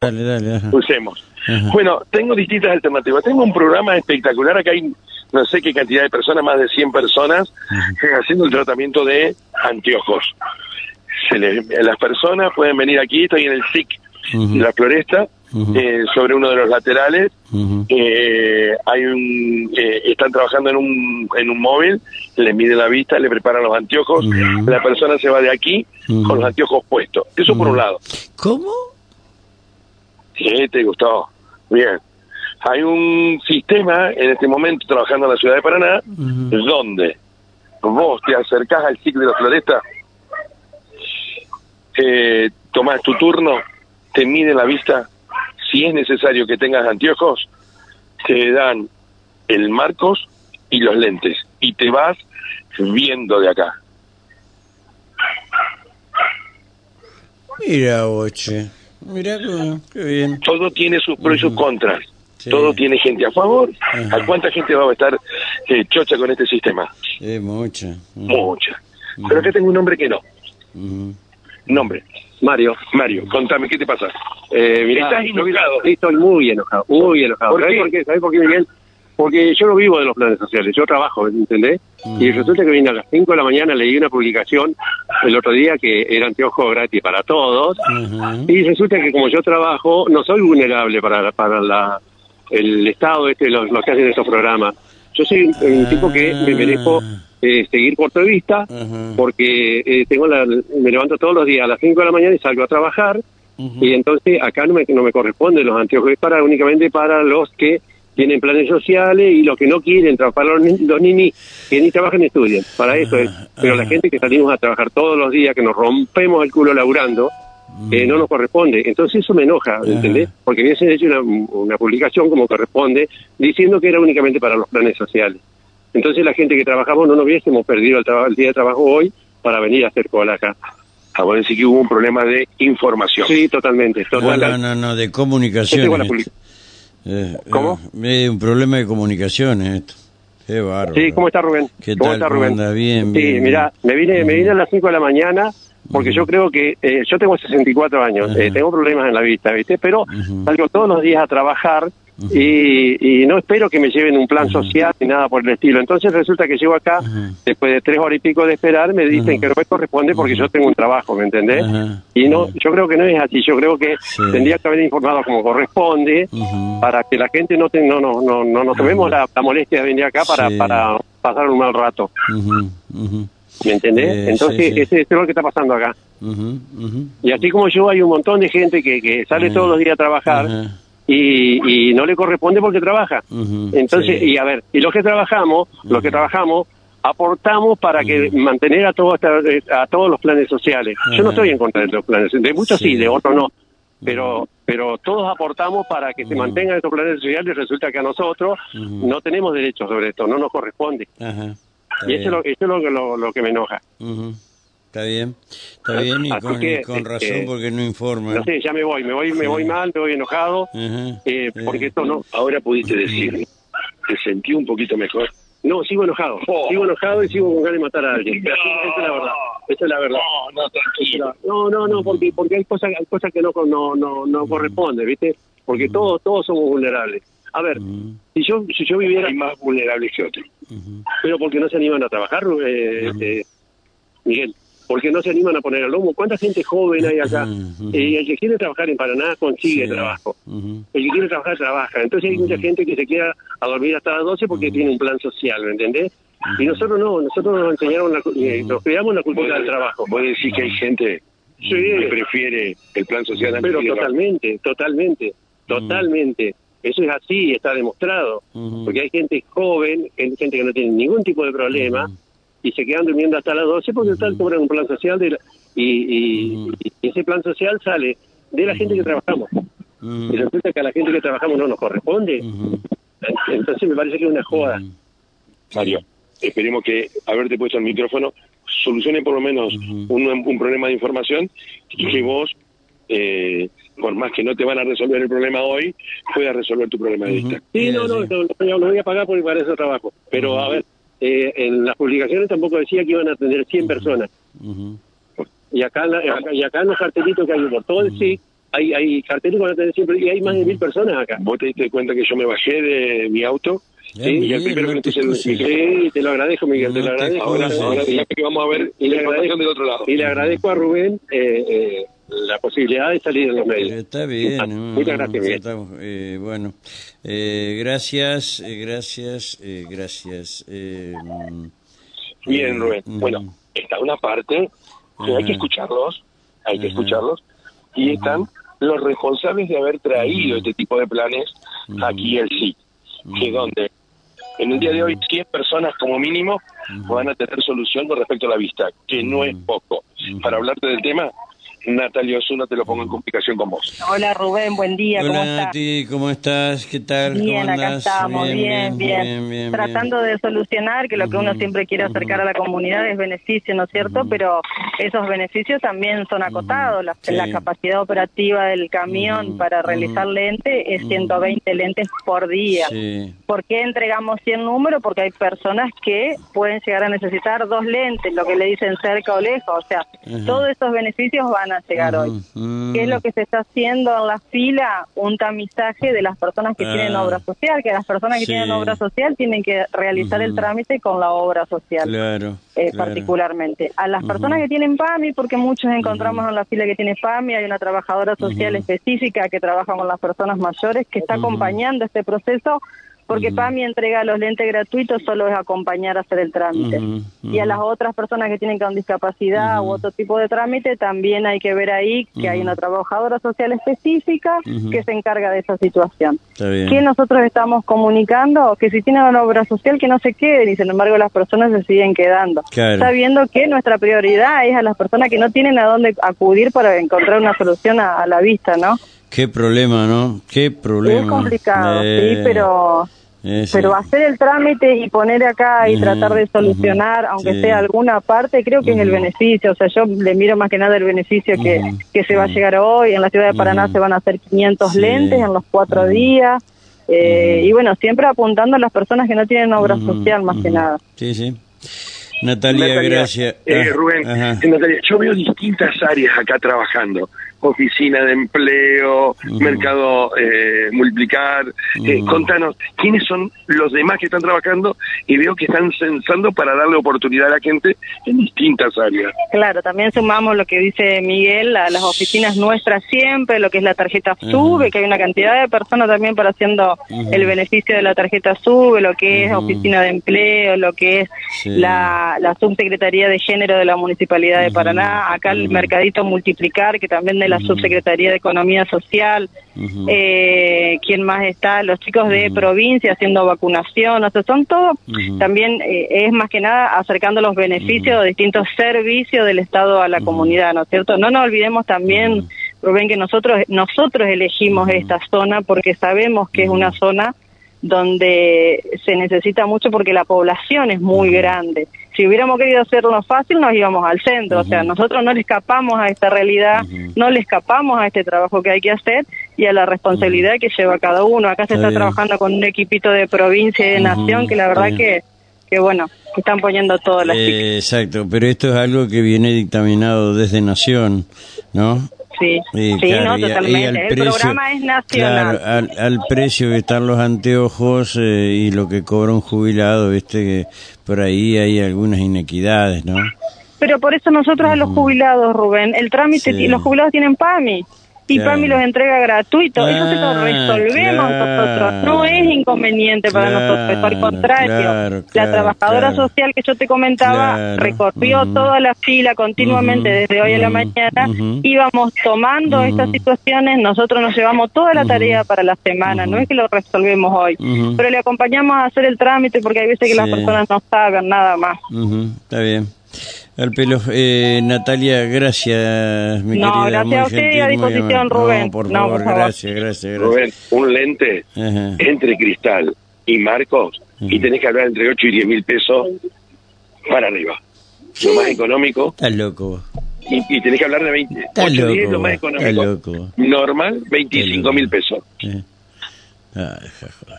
Dale, dale. usemos. Ajá. Bueno, tengo distintas alternativas. Tengo un programa espectacular. Acá hay no sé qué cantidad de personas, más de 100 personas, haciendo el tratamiento de anteojos. Se le- las personas pueden venir aquí, estoy en el SIC de la Floresta, eh, sobre uno de los laterales. Eh, hay un, eh, están trabajando en un, en un móvil, le miden la vista, le preparan los anteojos, la persona se va de aquí con los anteojos puestos. Eso por un lado. ¿Cómo? Sí, te gustó. Bien. Hay un sistema en este momento trabajando en la ciudad de Paraná Ujú. donde vos te acercás al ciclo de la floresta, eh, tomás tu turno, te miden la vista, si es necesario que tengas anteojos, te dan el marcos y los lentes y te vas viendo de acá. Mira, boche. Mira qué, bien. Todo tiene sus pros y sus contras. Sí. Todo tiene gente a favor. Ajá. ¿A cuánta gente va a estar eh, chocha con este sistema? Mucha. Mucha. Pero acá tengo un nombre que no. Ujú. Nombre. Mario, Mario, contame, ¿qué te pasa? eh, mirá, Estás enojado. Estoy muy enojado, muy enojado. ¿Por ¿Sabés qué? por qué? ¿Sabés por qué, Miguel? Porque yo no vivo de los planes sociales, yo trabajo, ¿entendés? Y resulta que vine a las 5 de la mañana, leí una publicación el otro día que era anteojo gratis para todos. Y resulta que como yo trabajo, no soy vulnerable para, para la, el Estado, este, los, los que hacen estos programas. Yo soy un, tipo que me merezco eh, seguir corto de vista, porque eh, tengo la, me levanto todos los días a las 5 de la mañana y salgo a trabajar. Y entonces acá no me, no me corresponde los anteojos, es para únicamente para los que tienen planes sociales y los que no quieren trabajar, para los, ni- los ninis que ni trabajan ni estudian, para eso es. Pero la gente que salimos a trabajar todos los días, que nos rompemos el culo laburando, eh, no nos corresponde. Entonces eso me enoja, ¿entendés? Porque hubiesen hecho una, una publicación como corresponde, diciendo que era únicamente para los planes sociales. Entonces la gente que trabajamos no nos hubiésemos perdido el, el día de trabajo hoy para venir a hacer cola acá. Ah, bueno, sí que hubo un problema de información. Sí, totalmente. No, totalmente. no, no, no, de comunicación. public- Eh, ¿Cómo? eh, un problema de comunicaciones esto. Qué bárbaro. Sí, ¿cómo está Rubén? ¿Qué ¿Cómo tal? está ¿Cómo Rubén? anda? Bien, Sí, bien, mira, me vine, me vine a las 5 de la mañana porque yo creo que eh, yo tengo 64 años, Ajá. eh, tengo problemas en la vista, ¿viste? Pero Ujú. salgo todos los días a trabajar y, y no espero que me lleven un plan social ni nada por el estilo. Entonces resulta que llego acá, después de tres horas y pico de esperar, me dicen que no me corresponde porque yo tengo un trabajo, ¿me entendés? Y no, yo creo que no es así, yo creo que Sí. tendría que haber informado como corresponde para que la gente no te, no, no, no, no nos tomemos la, la molestia de venir acá para, Sí. para pasar un mal rato. ¿Me entendés? Eh, Entonces, sí, ese es lo que está pasando acá. ujú. Y así como yo, hay un montón de gente que, que sale todos los días a trabajar. Y, y no le corresponde porque trabaja. Entonces, sí. y a ver, y los que trabajamos, los que trabajamos, aportamos para que mantener a, todos a todos los planes sociales. Yo no estoy en contra de los planes, de muchos sí, Sí. de otros no. Pero, pero todos aportamos para que se mantengan estos planes sociales y resulta que a nosotros no tenemos derecho sobre esto, no nos corresponde. Y eso es, lo, eso es lo, que- lo, lo que me enoja. Está bien. Está bien y Así con, que, y con razón eh, porque no informa. No sé, ya me voy, me voy, me voy mal, me voy enojado, eh, porque esto no, Ahora pudiste decir, te sentí un poquito mejor. no, sigo enojado, Oh. sigo enojado y sigo con ganas de matar a alguien. Esa es la verdad, esa es la verdad. No, no, tranquilo. No, no, no, porque porque hay cosas, hay cosas que no no no, no corresponden, ¿viste? Porque todos todos somos vulnerables. A ver, si yo si yo viviera, Hay más vulnerables que otros. pero porque no se animan a trabajar, eh, eh, Miguel, porque no se animan a poner al lomo. ¿Cuánta gente joven hay acá? Ujú. Y el que quiere trabajar en Paraná consigue Sí. trabajo. El que quiere trabajar, trabaja. Entonces hay mucha gente que se queda a dormir hasta las 12 porque tiene un plan social, ¿me entendés? Y nosotros no, nosotros nos enseñaron, la, eh, nos creamos la cultura del trabajo. Vos decís que hay gente Sí. que prefiere el plan social antes Pero el totalmente, totalmente, totalmente. Eso es así, está demostrado. Porque hay gente joven, hay gente que no tiene ningún tipo de problema y se quedan durmiendo hasta las 12 porque están cobran un plan social de la- y, y- y ese plan social sale de la gente que trabajamos. Y resulta que a la gente que trabajamos no nos corresponde. Entonces me parece que es una joda. Mario, esperemos que haberte puesto el micrófono solucione por lo menos un, un problema de información y que vos, eh, por más que no te van a resolver el problema hoy, puedas resolver tu problema de vista. Sí, no, no, sí. no, no, lo voy a pagar porque para eso trabajo. Pero a ver, eh, en las publicaciones tampoco decía que iban a atender 100 personas. Ujú. Y acá, en la- acá- y acá en los cartelitos que hay por todo el SIC, hay, hay carteles con atender siempre y hay más de mil personas acá. Vos te diste cuenta que yo me bajé de mi auto Eh, y el Miguel, primero no que te puse. Sí, te lo agradezco, Miguel, te No lo te agradezco. Ahora, ahora que vamos a ver Y le agradezco- del otro lado. Y le agradezco a Rubén eh, eh, la posibilidad de salir en los medios. Está bien. Muchas mm, gracias, Miguel. estamos, eh, bueno, eh, gracias, eh, gracias, eh, gracias. eh, mm, Bien, eh, Rubén. mm, Bueno, está una parte que hay que escucharlos, hay que escucharlos, y están los responsables de haber traído este tipo de planes aquí al sí, que donde en el día de hoy 100 personas como mínimo van a tener solución con respecto a la vista, que no es poco. Para hablarte del tema, Natalia Osuna te lo pongo en complicación con vos. Hola Rubén, buen día, ¿cómo Hola estás? Nati, ¿cómo estás? ¿Qué tal? Bien, ¿Cómo acá estamos, bien, bien, bien, Tratando de solucionar que lo que uno siempre quiere acercar a la comunidad es beneficio, ¿no es cierto? Pero esos beneficios también son acotados. La, Sí. la capacidad operativa del camión para realizar ujú. lentes es Ujú. 120 lentes por día. Sí. ¿Por qué entregamos 100 números? Porque hay personas que pueden llegar a necesitar dos lentes, lo que le dicen cerca o lejos. O sea, todos esos beneficios van a llegar hoy. ¿Qué es lo que se está haciendo en la fila? Un tamizaje de las personas que Ah. tienen obra social, que las personas que Sí. tienen obra social tienen que realizar el trámite con la obra social. Claro. eh, claro. particularmente. A las personas que tienen PAMI, porque muchos encontramos en la fila que tiene PAMI, hay una trabajadora social específica que trabaja con las personas mayores que está acompañando este proceso, porque Ujú. PAMI entrega los lentes gratuitos, solo es acompañar a hacer el trámite. Y a las otras personas que tienen con discapacidad u otro tipo de trámite, también hay que ver ahí que hay una trabajadora social específica que se encarga de esa situación. ¿Qué nosotros estamos comunicando? Que si tienen una obra social que no se queden y sin embargo las personas se siguen quedando. Claro. Sabiendo que nuestra prioridad es a las personas que no tienen a dónde acudir para encontrar una solución a, a la vista, ¿no? Qué problema, ¿no? Qué problema. Es complicado, Eh, sí, pero eh, sí. pero hacer el trámite y poner acá y tratar de solucionar, aunque sí. sea alguna parte, creo que es el beneficio. O sea, yo le miro más que nada el beneficio que, que se va a llegar hoy. En la ciudad de Paraná se van a hacer 500 Sí. lentes en los cuatro días. Eh. Y bueno, siempre apuntando a las personas que no tienen obra social, más que nada. Sí, sí. Natalia, Natalia, gracias. eh, Ah, Rubén, eh, Natalia, yo veo distintas áreas acá trabajando. Oficina de empleo, mercado eh, multiplicar. Eh, contanos, ¿quiénes son los demás que están trabajando? Y veo que están censando para darle oportunidad a la gente en distintas áreas. Claro, también sumamos lo que dice Miguel, a las oficinas nuestras siempre, lo que es la tarjeta SUBE, que hay una cantidad de personas también para haciendo el beneficio de la tarjeta SUBE, lo que es oficina de empleo, lo que es Sí. la, la subsecretaría de género de la Municipalidad de. Paraná, acá el mercadito multiplicar, que también de la subsecretaría de Economía Social, eh, ¿quién más está? Los chicos de provincia haciendo vacunación, o sea, son todos, Ujú. también eh, es más que nada acercando los beneficios de distintos servicios del Estado a la comunidad, ¿no es cierto? No nos olvidemos también. Rubén, que nosotros, nosotros elegimos esta zona porque sabemos que es una zona donde se necesita mucho porque la población es muy grande. Si hubiéramos querido hacerlo fácil, nos íbamos al centro. O sea, nosotros no le escapamos a esta realidad, no le escapamos a este trabajo que hay que hacer y a la responsabilidad que lleva cada uno. Acá se Está trabajando con un equipito de provincia y de nación que la verdad que, que bueno, están poniendo todas las. Eh, exacto, pero esto es algo que viene dictaminado desde Nación, ¿no? Sí, Y sí, claro, no, y totalmente. al El precio- programa es nacional. Claro, al, al precio que están los anteojos eh, y lo que cobra un jubilado, viste que por ahí hay algunas inequidades, ¿no? Pero por eso nosotros a los jubilados, Rubén, el trámite, Sí. los jubilados tienen PAMI. Y. PAMI los entrega gratuito. Eso se lo Ah, resolvemos claro. nosotros. No es inconveniente para Claro, nosotros. Al contrario, claro, la trabajadora social que yo te comentaba recorrió toda la fila continuamente desde hoy a la mañana. Íbamos tomando estas situaciones. Nosotros nos llevamos toda la tarea para la semana. No es que lo resolvemos hoy. Pero le acompañamos a hacer el trámite porque hay veces que las personas no saben nada más. Está bien. Al pelo, eh, Natalia, gracias, mi No, querida. gracias muy a usted y a disposición, amable. Rubén. No, por No, favor, por favor. gracias, gracias, gracias. Rubén, un lente Ajá. entre Cristal y Marcos y Ujú. tenés que hablar entre 8 y 10 mil pesos para arriba. Lo más económico Estás loco. y, y tenés que hablar de 20. Estás 8 loco. 10 lo más económico. loco. vos. Normal, 25 mil pesos. Eh. Joder.